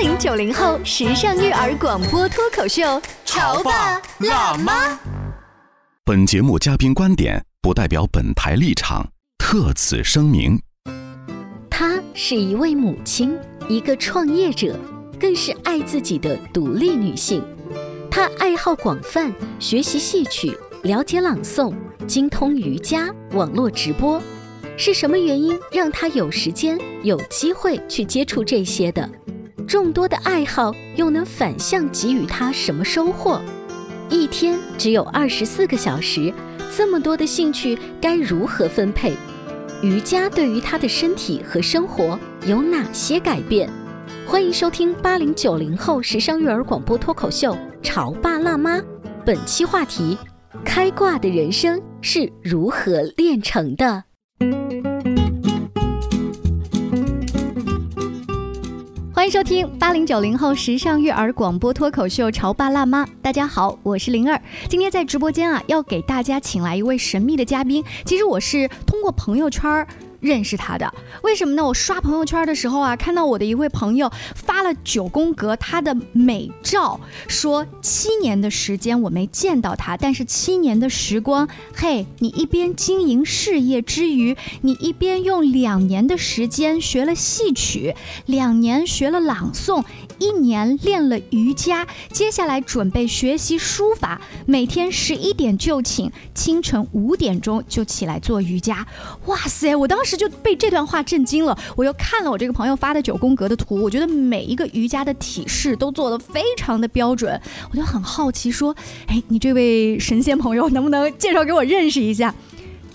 零九零后时尚育儿广播脱口秀，潮爸辣妈。本节目嘉宾观点不代表本台立场，特此声明。她是一位母亲，一个创业者，更是爱自己的独立女性。她爱好广泛，学习戏曲，了解朗诵，精通瑜伽，网络直播。是什么原因让她有时间、有机会去接触这些的？众多的爱好又能反向给予他什么收获？一天只有二十四个小时，这么多的兴趣该如何分配？瑜伽对于他的身体和生活有哪些改变？欢迎收听八零九零后时尚育儿广播脱口秀《潮爸辣妈》，本期话题：开挂的人生是如何炼成的？欢迎收听八零九零后时尚育儿广播脱口秀《潮爸辣妈》。大家好，我是灵儿。今天在直播间啊，要给大家请来一位神秘的嘉宾。其实我是通过朋友圈儿认识他的，为什么呢？我刷朋友圈的时候啊，看到我的一位朋友发了九宫格他的美照，说七年的时间我没见到他，但是七年的时光，嘿，你一边经营事业之余，你一边用两年的时间学了戏曲，两年学了朗诵，一年练了瑜伽，接下来准备学习书法，每天十一点就寝，清晨五点钟就起来做瑜伽。哇塞，我当时。就被这段话震惊了。我又看了我这个朋友发的九宫格的图，我觉得每一个瑜伽的体式都做得非常的标准，我就很好奇，说，哎，你这位神仙朋友能不能介绍给我认识一下？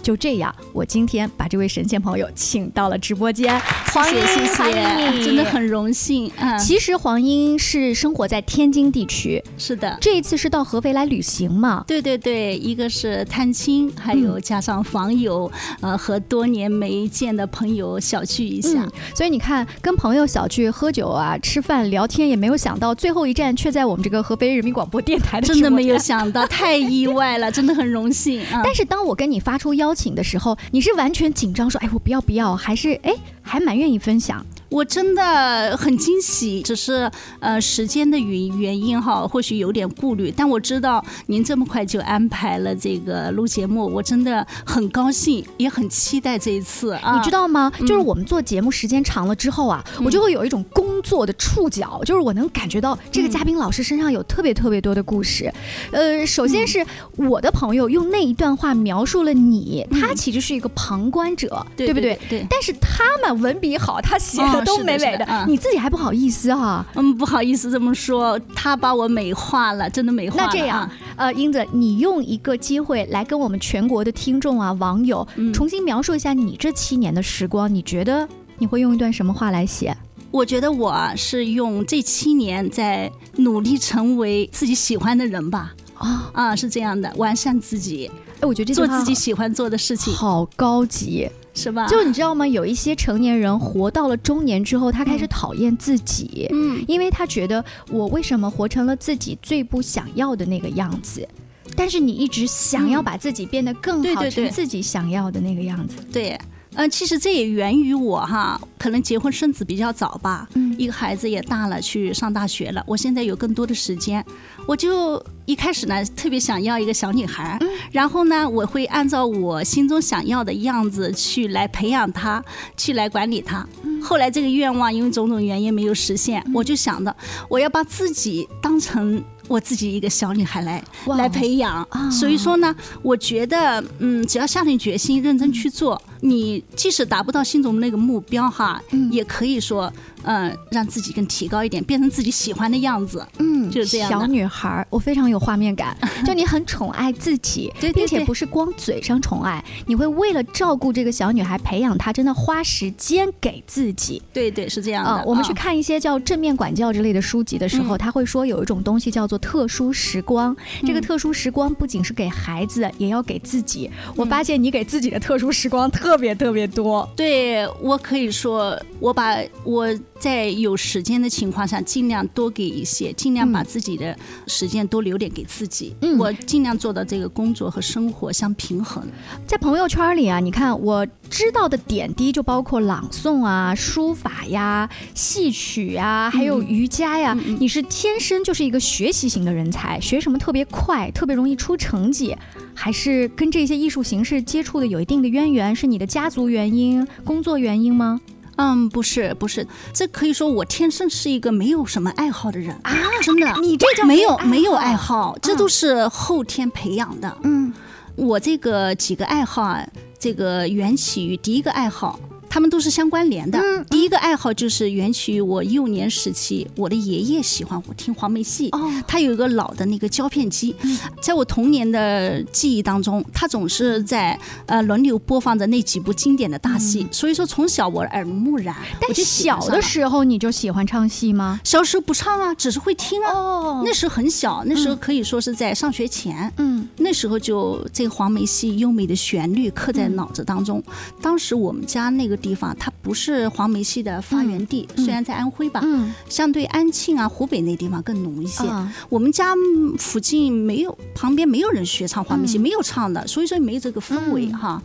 就这样，我今天把这位神仙朋友请到了直播间。谢谢谢谢，真的很荣幸。嗯，其实黄英是生活在天津地区，是的。这一次是到合肥来旅行嘛？对对对，一个是探亲，还有加上访友，呃，和多年没见的朋友小聚一下。所以你看，跟朋友小聚喝酒啊、吃饭聊天，也没有想到最后一站却在我们这个合肥人民广播电台的。真的没有想到，太意外了，真的很荣幸。但是当我跟你发出邀邀请的时候，你是完全紧张说：“哎，我不要不要。”还是哎，还蛮愿意分享。我真的很惊喜，只是呃时间的原原因哈，或许有点顾虑。但我知道您这么快就安排了这个录节目，我真的很高兴，也很期待这一次。你知道吗？就是我们做节目时间长了之后啊，我就会有一种工作的触角，就是我能感觉到这个嘉宾老师身上有特别特别多的故事。呃，首先是我的朋友用那一段话描述了你，他其实是一个旁观者，对不对？对。但是他们文笔好，他写。都美美的，你自己还不好意思哈？嗯，不好意思这么说，他把我美化了，真的美化了。那这样，呃，英子，你用一个机会来跟我们全国的听众啊、网友重新描述一下你这七年的时光，你觉得你会用一段什么话来写？我觉得我是用这七年在努力成为自己喜欢的人吧。啊啊，是这样的，完善自己。哎，我觉得这做自己喜欢做的事情好高级。是吧？就你知道吗？有一些成年人活到了中年之后，他开始讨厌自己，嗯，因为他觉得我为什么活成了自己最不想要的那个样子？但是你一直想要把自己变得更好，成自己想要的那个样子。对，嗯，其实这也源于我哈，可能结婚生子比较早吧，嗯，一个孩子也大了，去上大学了，我现在有更多的时间，我就。一开始呢，特别想要一个小女孩，然后呢，我会按照我心中想要的样子去来培养她，去来管理她。后来这个愿望因为种种原因没有实现，我就想着我要把自己当成我自己一个小女孩来来培养。所以说呢，我觉得，嗯，只要下定决心，认真去做，你即使达不到心中的那个目标哈，也可以说。嗯，让自己更提高一点，变成自己喜欢的样子。嗯，就是这样。小女孩，我非常有画面感。就你很宠爱自己，并且不是光嘴上宠爱，你会为了照顾这个小女孩，培养她，真的花时间给自己。对对，是这样的。我们去看一些叫正面管教之类的书籍的时候，他会说有一种东西叫做特殊时光。这个特殊时光不仅是给孩子，也要给自己。我发现你给自己的特殊时光特特别特别多。对我可以说，我把我在有时间的情况下，尽量多给一些，尽量把自己的时间多留点给自己。嗯，我尽量做到这个工作和生活相平衡。在朋友圈里啊，你看我知道的点滴就包括朗诵啊、书法呀、戏曲呀，还有瑜伽呀。你是天生就是一个学习型的人才，学什么特别快，特别容易出成绩。还是跟这些艺术形式接触的有一定的渊源，是你的家族原因、工作原因吗？嗯，不是，不是，这可以说我天生是一个没有什么爱好的人啊！真的，你这叫没有没有爱好，这都是后天培养的。嗯，我这个几个爱好啊，这个缘起于第一个爱好。他们都是相关联的。第一个爱好就是源起于我幼年时期，我的爷爷喜欢我听黄梅戏。哦，他有一个老的那个胶片机，在我童年的记忆当中，他总是在呃轮流播放着那几部经典的大戏。所以说从小我耳濡目染。但小的时候你就喜欢唱戏吗？小时候不唱啊，只是会听啊。哦，那时候很小，那时候可以说是在上学前。嗯，那时候就这个黄梅戏优美的旋律刻在脑子当中。当时我们家那个。地方它不是黄梅戏的发源地，虽然在安徽吧，相对安庆啊、湖北那地方更浓一些。我们家附近没有，旁边没有人学唱黄梅戏，没有唱的，所以说没有这个氛围哈。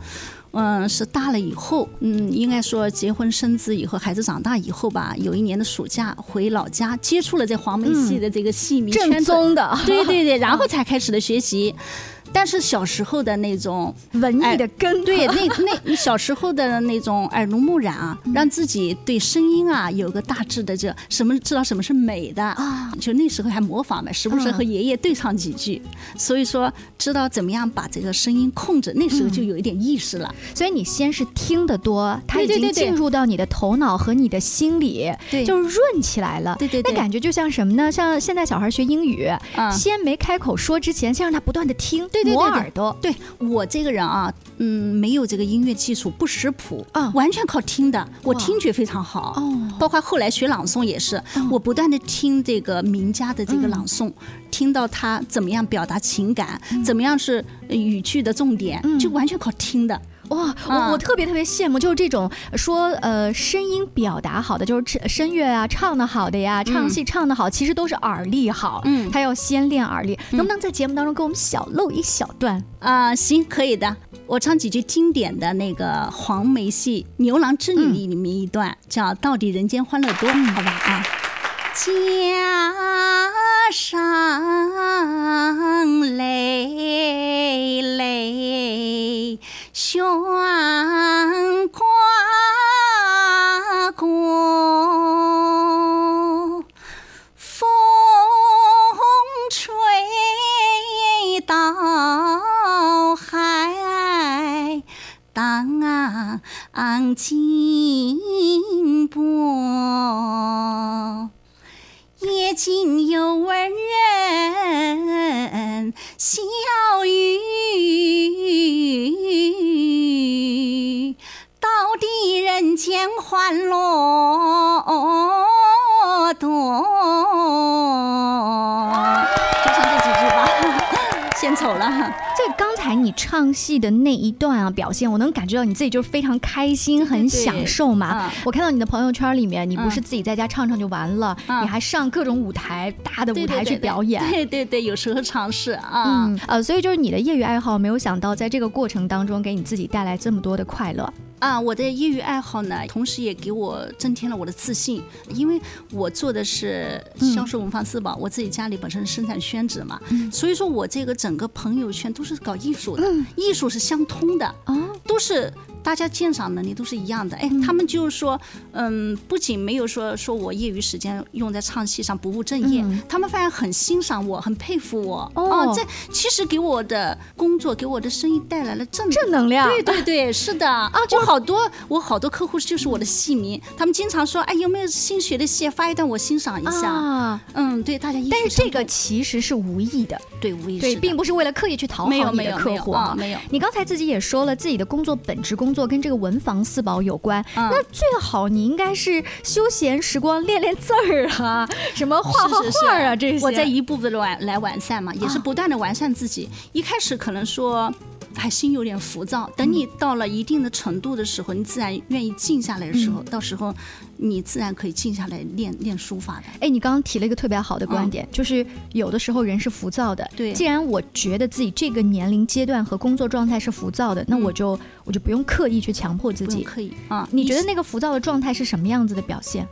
嗯，是大了以后，嗯，应该说结婚生子以后，孩子长大以后吧，有一年的暑假回老家，接触了这黄梅戏的这个戏迷正宗的，对对对，然后才开始的学习。但是小时候的那种文艺的根，对，那那你小时候的那种耳濡目染啊，让自己对声音啊有个大致的这什么知道什么是美的啊，就那时候还模仿嘛，时不时和爷爷对唱几句，所以说知道怎么样把这个声音控制，那时候就有一点意识了。所以你先是听得多，它已经进入到你的头脑和你的心里，对，就润起来了。对对，那感觉就像什么呢？像现在小孩学英语，先没开口说之前，先让他不断的听。对。磨耳朵，对我这个人啊，嗯，没有这个音乐基础，不识谱啊，完全靠听的。我听觉非常好，哦，包括后来学朗诵也是，我不断的听这个名家的这个朗诵，听到他怎么样表达情感，怎么样是语句的重点，就完全靠听的。哇，我我特别特别羡慕，就是这种说呃声音表达好的，就是声乐啊唱的好的呀，唱戏唱的好，其实都是耳力好，嗯，他要先练耳力。能不能在节目当中给我们小露一小段？啊？行，可以的，我唱几句经典的那个黄梅戏《牛郎织女》里面一段，叫“到底人间欢乐多”，好吧啊。家上泪泪悬挂过，风吹到海荡金波。夜静有闻人笑献丑了。在刚才你唱戏的那一段啊，表现我能感觉到你自己就是非常开心，很享受嘛。我看到你的朋友圈里面，你不是自己在家唱唱就完了，你还上各种舞台，大的舞台去表演。对对对，有时候尝试啊。嗯呃，所以就是你的业余爱好，没有想到在这个过程当中给你自己带来这么多的快乐。啊，我的业余爱好呢，同时也给我增添了我的自信，因为我做的是销售文房四宝，我自己家里本身生产宣纸嘛，所以说我这个整个朋友圈都是搞艺术的，艺术是相通的，啊，都是。大家鉴赏能力都是一样的，哎，他们就是说，嗯，不仅没有说说我业余时间用在唱戏上不务正业，他们反而很欣赏我，很佩服我。哦，这其实给我的工作，给我的生意带来了正正能量。对对对，是的啊，就好多我好多客户就是我的戏迷，他们经常说，哎，有没有新学的戏发一段我欣赏一下？啊，嗯，对，大家。但是这个其实是无意的，对，无意对，并不是为了刻意去讨好你的客户啊，没有。你刚才自己也说了，自己的工作本职工。做跟这个文房四宝有关，那最好你应该是休闲时光练练字儿啊，什么画画画啊这些。我在一步步的完来完善嘛，也是不断的完善自己。一开始可能说。还心有点浮躁。等你到了一定的程度的时候，你自然愿意静下来的时候，到时候你自然可以静下来练练书法的。哎，你刚刚提了一个特别好的观点，就是有的时候人是浮躁的。对，既然我觉得自己这个年龄阶段和工作状态是浮躁的，那我就我就不用刻意去强迫自己。可以啊，你觉得那个浮躁的状态是什么样子的表现？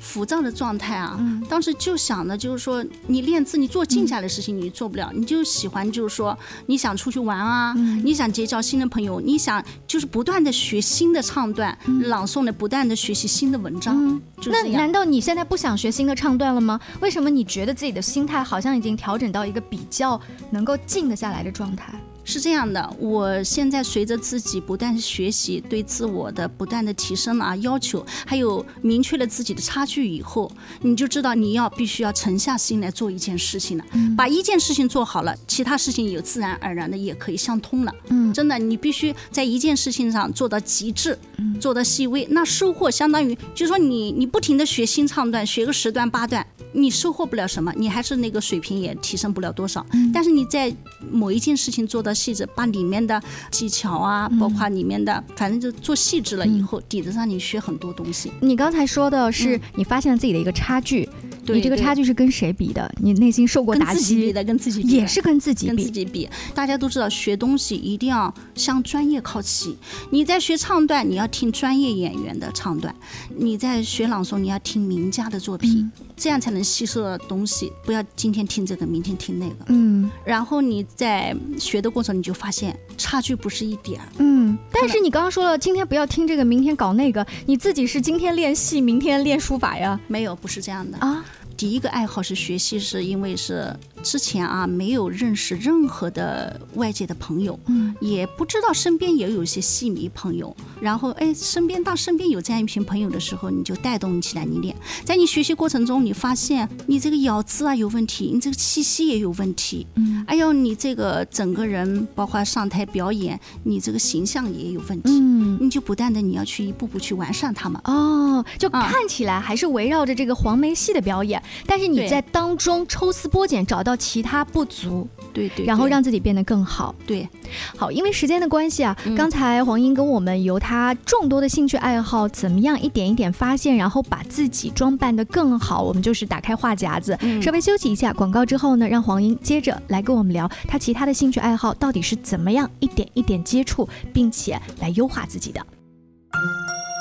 浮躁的状态啊，当时就想的就是说，你练字，你做静下来的事情你做不了，你就喜欢就是说，你想出去玩啊，你想结交新的朋友，你想就是不断的学新的唱段、朗诵的，不断的学习新的文章。那难道你现在不想学新的唱段了吗？为什么你觉得自己的心态好像已经调整到一个比较能够静得下来的状态？是这样的，我现在随着自己不断学习，对自我的不断的提升啊，要求，还有明确了自己的差距以后，你就知道你要必须要沉下心来做一件事情了。把一件事情做好了，其他事情也自然而然的也可以相通了。嗯，真的，你必须在一件事情上做到极致，做到细微，那收获相当于就是说你你不停的学新唱段，学个十段八段，你收获不了什么，你还是那个水平也提升不了多少。但是你在某一件事情做到。细致把里面的技巧啊，包括里面的，反正就做细致了以后，底子上你学很多东西。你刚才说的是你发现了自己的一个差距，你这个差距是跟谁比的？你内心受过打击？比的，跟自己比也是跟自己跟自己比。大家都知道，学东西一定要向专业靠齐。你在学唱段，你要听专业演员的唱段；你在学朗诵，你要听名家的作品。这样才能吸收东西，不要今天听这个，明天听那个。嗯，然后你在学的过程，你就发现差距不是一点。嗯，但是你刚刚说了，今天不要听这个，明天搞那个，你自己是今天练戏，明天练书法呀？没有，不是这样的啊。第一个爱好是学习，是因为是。之前啊，没有认识任何的外界的朋友，嗯，也不知道身边也有一些戏迷朋友。然后，哎，身边当身边有这样一群朋友的时候，你就带动起来你练。在你学习过程中，你发现你这个咬字啊有问题，你这个气息也有问题，嗯，哎呦，你这个整个人，包括上台表演，你这个形象也有问题，嗯，你就不断的你要去一步步去完善他们。哦，就看起来还是围绕着这个黄梅戏的表演，但是你在当中抽丝剥茧找到。到其他不足，对对，然后让自己变得更好，对，好，因为时间的关系啊，刚才黄英跟我们由他众多的兴趣爱好，怎么样一点一点发现，然后把自己装扮得更好，我们就是打开话匣子，稍微休息一下广告之后呢，让黄英接着来跟我们聊他其他的兴趣爱好到底是怎么样一点一点接触，并且来优化自己的。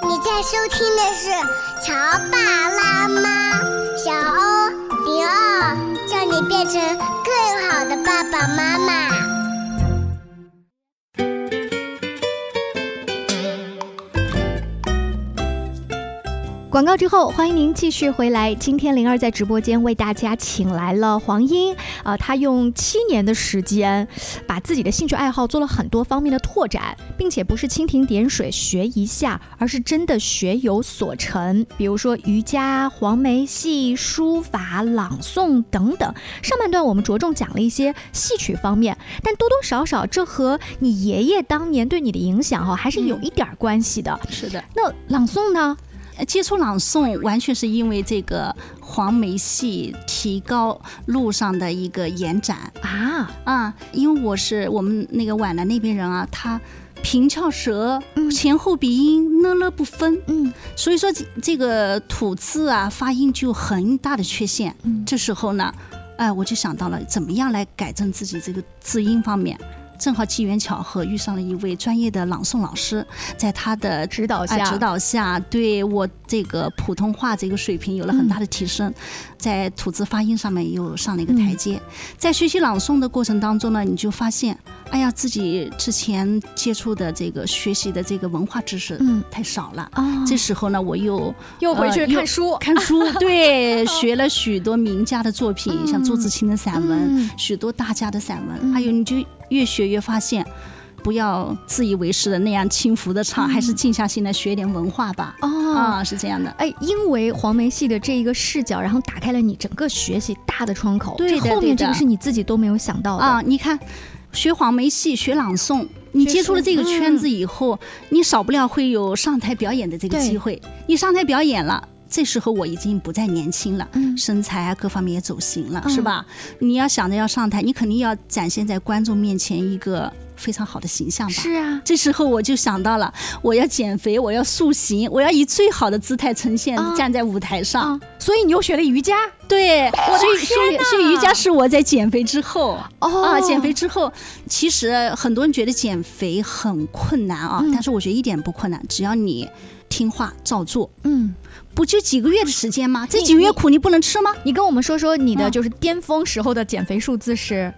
你在收听的是《乔爸辣妈》，小欧零二，变成更好的爸爸妈妈。广告之后，欢迎您继续回来。今天灵儿在直播间为大家请来了黄英，啊，他用七年的时间，把自己的兴趣爱好做了很多方面的拓展，并且不是蜻蜓点水学一下，而是真的学有所成。比如说瑜伽、黄梅戏、书法、朗诵等等。上半段我们着重讲了一些戏曲方面，但多多少少这和你爷爷当年对你的影响哈，还是有一点关系的。是的，那朗诵呢？接触朗诵完全是因为这个黄梅戏提高路上的一个延展啊啊！因为我是我们那个皖南那边人啊，他平翘舌，前后鼻音呢了不分，嗯，所以说这这个吐字啊发音就很大的缺陷。这时候呢，哎，我就想到了怎么样来改正自己这个字音方面。正好机缘巧合遇上了一位专业的朗诵老师，在他的指导下，指导下对我这个普通话这个水平有了很大的提升，在吐字发音上面又上了一个台阶。在学习朗诵的过程当中呢，你就发现，哎呀，自己之前接触的这个学习的这个文化知识嗯。太少了。这时候呢，我又又回去看书，看书，对，学了许多名家的作品，像朱自清的散文，许多大家的散文，还有你就。越学越发现，不要自以为是的那样轻浮的唱，还是静下心来学点文化吧。哦，啊，是这样的。哎，因为黄梅戏的这一个视角，然后打开了你整个学习大的窗口。对的，后面这个是你自己都没有想到的啊！你看，学黄梅戏，学朗诵，你接触了这个圈子以后，你少不了会有上台表演的这个机会。你上台表演了。这时候我已经不再年轻了，身材啊各方面也走形了，是吧？你要想着要上台，你肯定要展现在观众面前一个非常好的形象吧。是啊，这时候我就想到了，我要减肥，我要塑形，我要以最好的姿态呈现，啊站在舞台上。啊，所以你又学了瑜伽？对，所以所以所以瑜伽是我在减肥之后。哦。啊，减肥之后，其实很多人觉得减肥很困难啊，嗯。但是我觉得一点不困难，只要你听话照做，嗯，不就几个月的时间吗？这几个月苦你不能吃吗？你跟我们说说你的嗯就是巅峰时候的减肥数字是？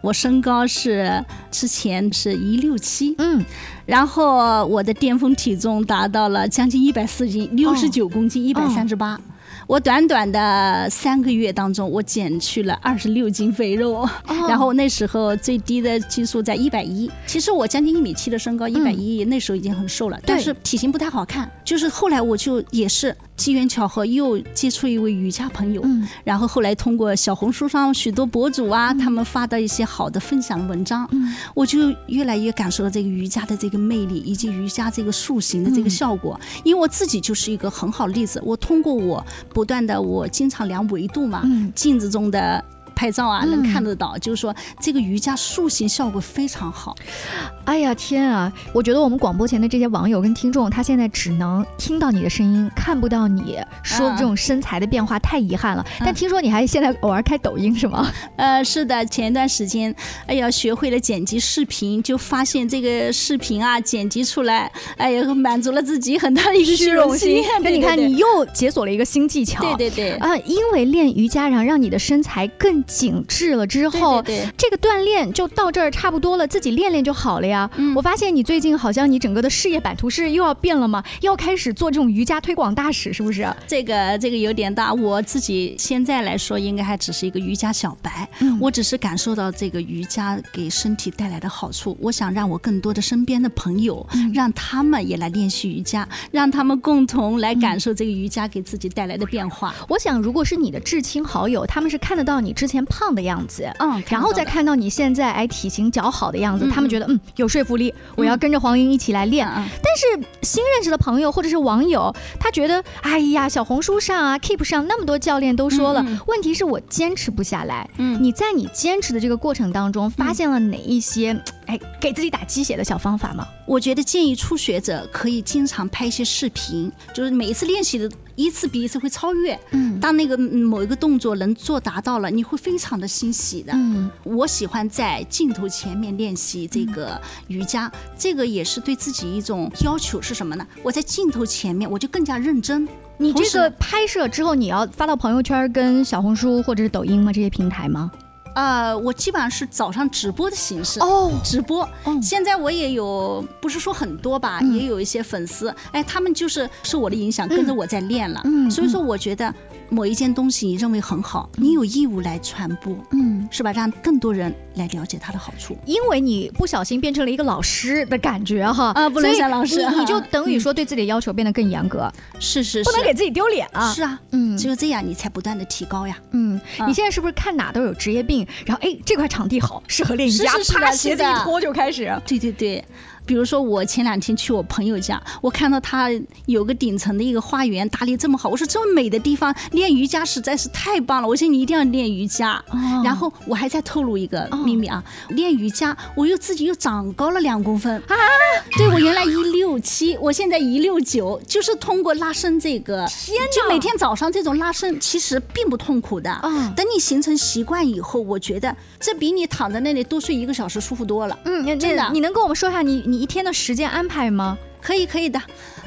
我身高是之前是一六七，嗯，然后我的巅峰体重达到了将近一百四斤，六十九公斤，一百三十八。我短短的三个月当中，我减去了二十六斤肥肉，然后那时候最低的基数在一百一。其实我将近一米七的身高，一百一那时候已经很瘦了，但是体型不太好看。就是后来我就也是机缘巧合，又接触一位瑜伽朋友，嗯然后后来通过小红书上许多博主啊，他们发的一些好的分享文章，嗯我就越来越感受到这个瑜伽的这个魅力，以及瑜伽这个塑形的这个效果。因为我自己就是一个很好的例子，我通过我不断的，我经常量维度嘛，嗯镜子中的。拍照啊，嗯能看得到，就是说这个瑜伽塑形效果非常好。哎呀天啊！我觉得我们广播前的这些网友跟听众，他现在只能听到你的声音，看不到你说这种身材的变化，太遗憾了。但听说你还现在偶尔开抖音是吗？呃，是的，前一段时间，哎呀，学会了剪辑视频，就发现这个视频啊，剪辑出来，哎呀，满足了自己很大的一个虚荣心。那你看，你又解锁了一个新技巧。对对对。啊，因为练瑜伽，然后让你的身材更紧致了之后，对对对这个锻炼就到这儿差不多了，自己练练就好了呀。我发现你最近好像你整个的事业版图是又要变了吗？要开始做这种瑜伽推广大使，是不是？这个这个有点大，我自己现在来说，应该还只是一个瑜伽小白。嗯我只是感受到这个瑜伽给身体带来的好处，我想让我更多的身边的朋友，嗯让他们也来练习瑜伽，让他们共同来感受这个瑜伽给自己带来的变化。我想，如果是你的至亲好友，他们是看得到你之前胖的样子，嗯，然后再看到你现在哎体型较好的样子，他们觉得嗯有说服力，我要跟着黄英一起来练。但是新认识的朋友或者是网友，他觉得哎呀，小红书上啊，Keep 上那么多教练都说了，问题是我坚持不下来。嗯你在你坚持的这个过程当中，发现了哪一些哎给自己打鸡血的小方法吗？我觉得建议初学者可以经常拍一些视频，就是每一次练习的一次比一次会超越。嗯当那个嗯某一个动作能做达到了，你会非常的欣喜的。嗯我喜欢在镜头前面练习这个瑜伽，这个也是对自己一种要求是什么呢？我在镜头前面我就更加认真。你这个拍摄之后，你要发到朋友圈、跟小红书或者是抖音吗？这些平台吗？呃，我基本上是早上直播的形式。哦，直播，哦。现在我也有，不是说很多吧，嗯。也有一些粉丝，哎，他们就是受我的影响，跟着我在练了。嗯所以说，我觉得某一件东西你认为很好，你有义务来传播，嗯，是吧？让更多人来了解它的好处。因为你不小心变成了一个老师的感觉哈啊不能像老师你你就等于说对自己的要求变得更严格，是是是，不能给自己丢脸啊。是啊，嗯只有这样你才不断的提高呀。嗯，啊你现在是不是看哪都有职业病？然后哎，这块场地好，适合练瑜伽，啪，鞋子一脱就开始。对对对，比如说我前两天去我朋友家，我看到他有个顶层的一个花园打理这么好，我说这么美的地方练瑜伽实在是太棒了，我说你一定要练瑜伽。哦然后我还在透露一个秘密啊，练瑜伽我又自己又长高了两公分啊！对我原来一六七，我现在一六九，就是通过拉伸这个，天就每天早上这种拉伸其实并不痛苦的。嗯等你形成习惯以后，我觉得这比你躺在那里多睡一个小时舒服多了。嗯，那真的你能跟我们说一下你你一天的时间安排吗？可以，可以的。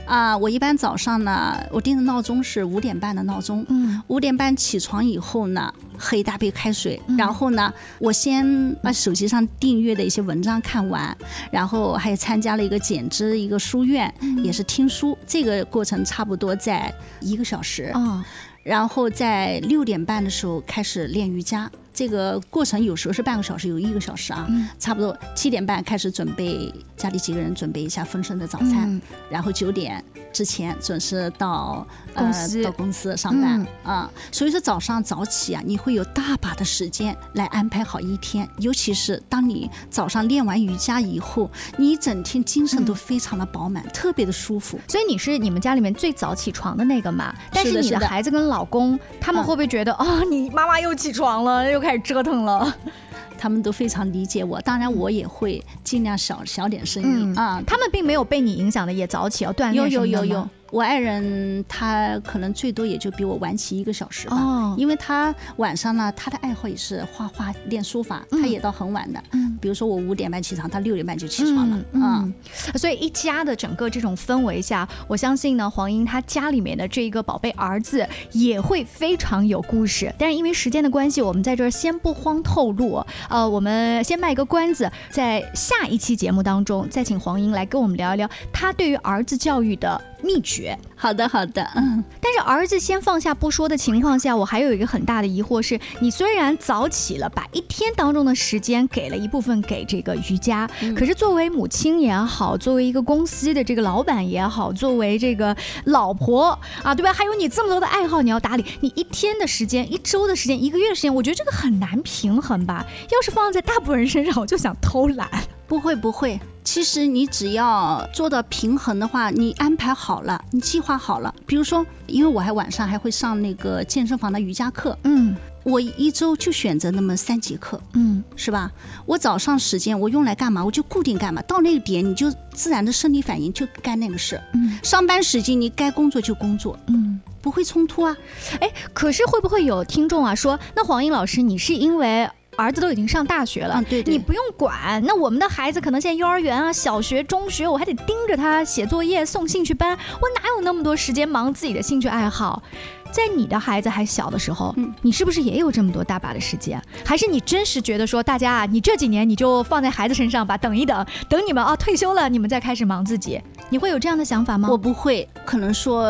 啊、我一般早上呢，我定的闹钟是五点半的闹钟。嗯，五点半起床以后呢，喝一大杯开水，然后呢，我先把手机上订阅的一些文章看完，然后还参加了一个减脂一个书院，也是听书。这个过程差不多在一个小时。哦，然后在六点半的时候开始练瑜伽，这个过程有时候是半个小时，有一个小时啊，嗯。差不多七点半开始准备家里几个人准备一下丰盛的早餐，嗯。然后九点之前准时到公司。呃、到公司上班嗯。啊、所以说早上早起啊，你会有大把的时间来安排好一天，尤其是当你早上练完瑜伽以后，你一整天精神嗯都非常的饱满，特别的舒服。所以你是你们家里面最早起床的那个嘛？但是你的孩子跟老公他们嗯会不会觉得哦、你妈妈又起床了，又开始折腾了？他们都非常理解我。当然，我也会尽量小小点声音啊。他们并没有被你影响的，也早起要锻炼有有有有。我爱人他可能最多也就比我晚起一个小时吧，因为他晚上呢，他的爱好也是画画、练书法，他也到很晚的。嗯，比如说我五点半起床，他六点半就起床了。嗯，所以一家的整个这种氛围下，我相信呢，黄英他家里面的这一个宝贝儿子也会非常有故事。但是因为时间的关系，我们在这儿先不慌透露。呃，我们先卖个关子，在下一期节目当中再请黄英来跟我们聊一聊他对于儿子教育的。秘诀，好的好的，嗯。但是儿子先放下不说的情况下，我还有一个很大的疑惑是：你虽然早起了，把一天当中的时间给了一部分给这个瑜伽，可是作为母亲也好，作为一个公司的这个老板也好，作为这个老婆啊，对吧？还有你这么多的爱好你要打理，你一天的时间、一周的时间、一个月的时间，我觉得这个很难平衡吧？要是放在大部分人身上，我就想偷懒。不会不会，其实你只要做到平衡的话，你安排好了，你计划好了。比如说，因为我还晚上还会上那个健身房的瑜伽课，嗯，我一周就选择那么三节课，嗯，是吧？我早上时间我用来干嘛？我就固定干嘛。到那个点你就自然的生理反应就干那个事，嗯，上班时间你该工作就工作，嗯，不会冲突啊。哎，可是会不会有听众啊说，那黄英老师，你是因为？儿子都已经上大学了，对你不用管。那我们的孩子可能现在幼儿园啊、小学、中学，我还得盯着他写作业、送兴趣班，我哪有那么多时间忙自己的兴趣爱好？在你的孩子还小的时候，你是不是也有这么多大把的时间？还是你真实觉得说，大家啊，你这几年你就放在孩子身上吧，等一等，等你们啊退休了，你们再开始忙自己。你会有这样的想法吗？我不会，可能说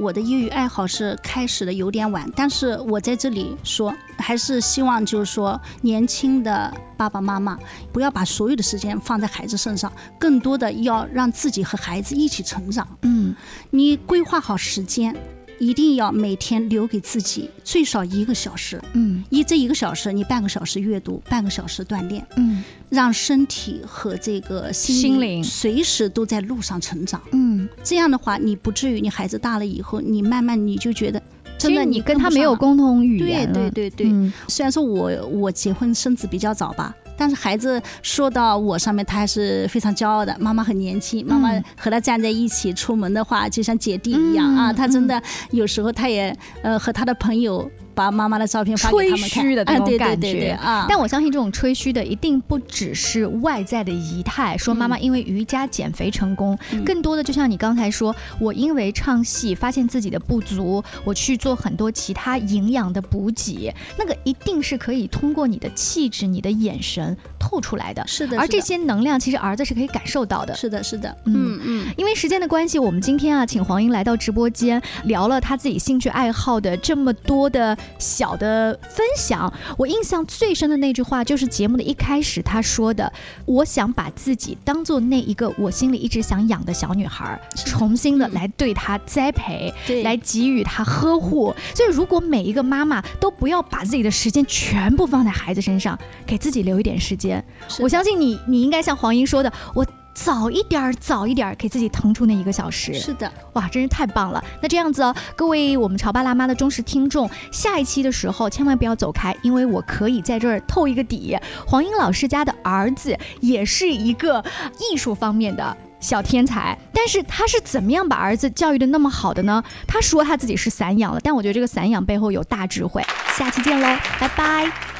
我的业余爱好是开始的有点晚，但是我在这里说，还是希望就是说，年轻的爸爸妈妈不要把所有的时间放在孩子身上，更多的要让自己和孩子一起成长。嗯，你规划好时间。一定要每天留给自己最少一个小时，嗯，一这一个小时，你半个小时阅读，半个小时锻炼，嗯，让身体和这个心灵。随时都在路上成长，嗯，这样的话，你不至于你孩子大了以后，你慢慢你就觉得，真的你跟他没有共同语言对对对对，虽然说我我结婚生子比较早吧。但是孩子说到我上面，他还是非常骄傲的。妈妈很年轻，妈妈和他站在一起出门的话，就像姐弟一样啊。他真的有时候他也呃和他的朋友。把妈妈的照片发给他们看，的那种感觉啊！但我相信这种吹嘘的一定不只是外在的仪态，说妈妈因为瑜伽减肥成功，更多的就像你刚才说，我因为唱戏发现自己的不足，我去做很多其他营养的补给，那个一定是可以通过你的气质、你的眼神透出来的。是的，而这些能量其实儿子是可以感受到的。是的，是的，嗯嗯。因为时间的关系，我们今天啊，请黄英来到直播间，聊了他自己兴趣爱好的这么多的。小的分享，我印象最深的那句话就是节目的一开始他说的：“我想把自己当做那一个我心里一直想养的小女孩，重新的来对她栽培，来给予她呵护。”所以，如果每一个妈妈都不要把自己的时间全部放在孩子身上，给自己留一点时间，我相信你，你应该像黄英说的，我。早一点儿，早一点儿给自己腾出那一个小时。是的，哇，真是太棒了。那这样子哦，各位我们潮爸辣妈的忠实听众，下一期的时候千万不要走开，因为我可以在这儿透一个底。黄英老师家的儿子也是一个艺术方面的小天才，但是他是怎么样把儿子教育的那么好的呢？他说他自己是散养了，但我觉得这个散养背后有大智慧。下期见喽，拜拜。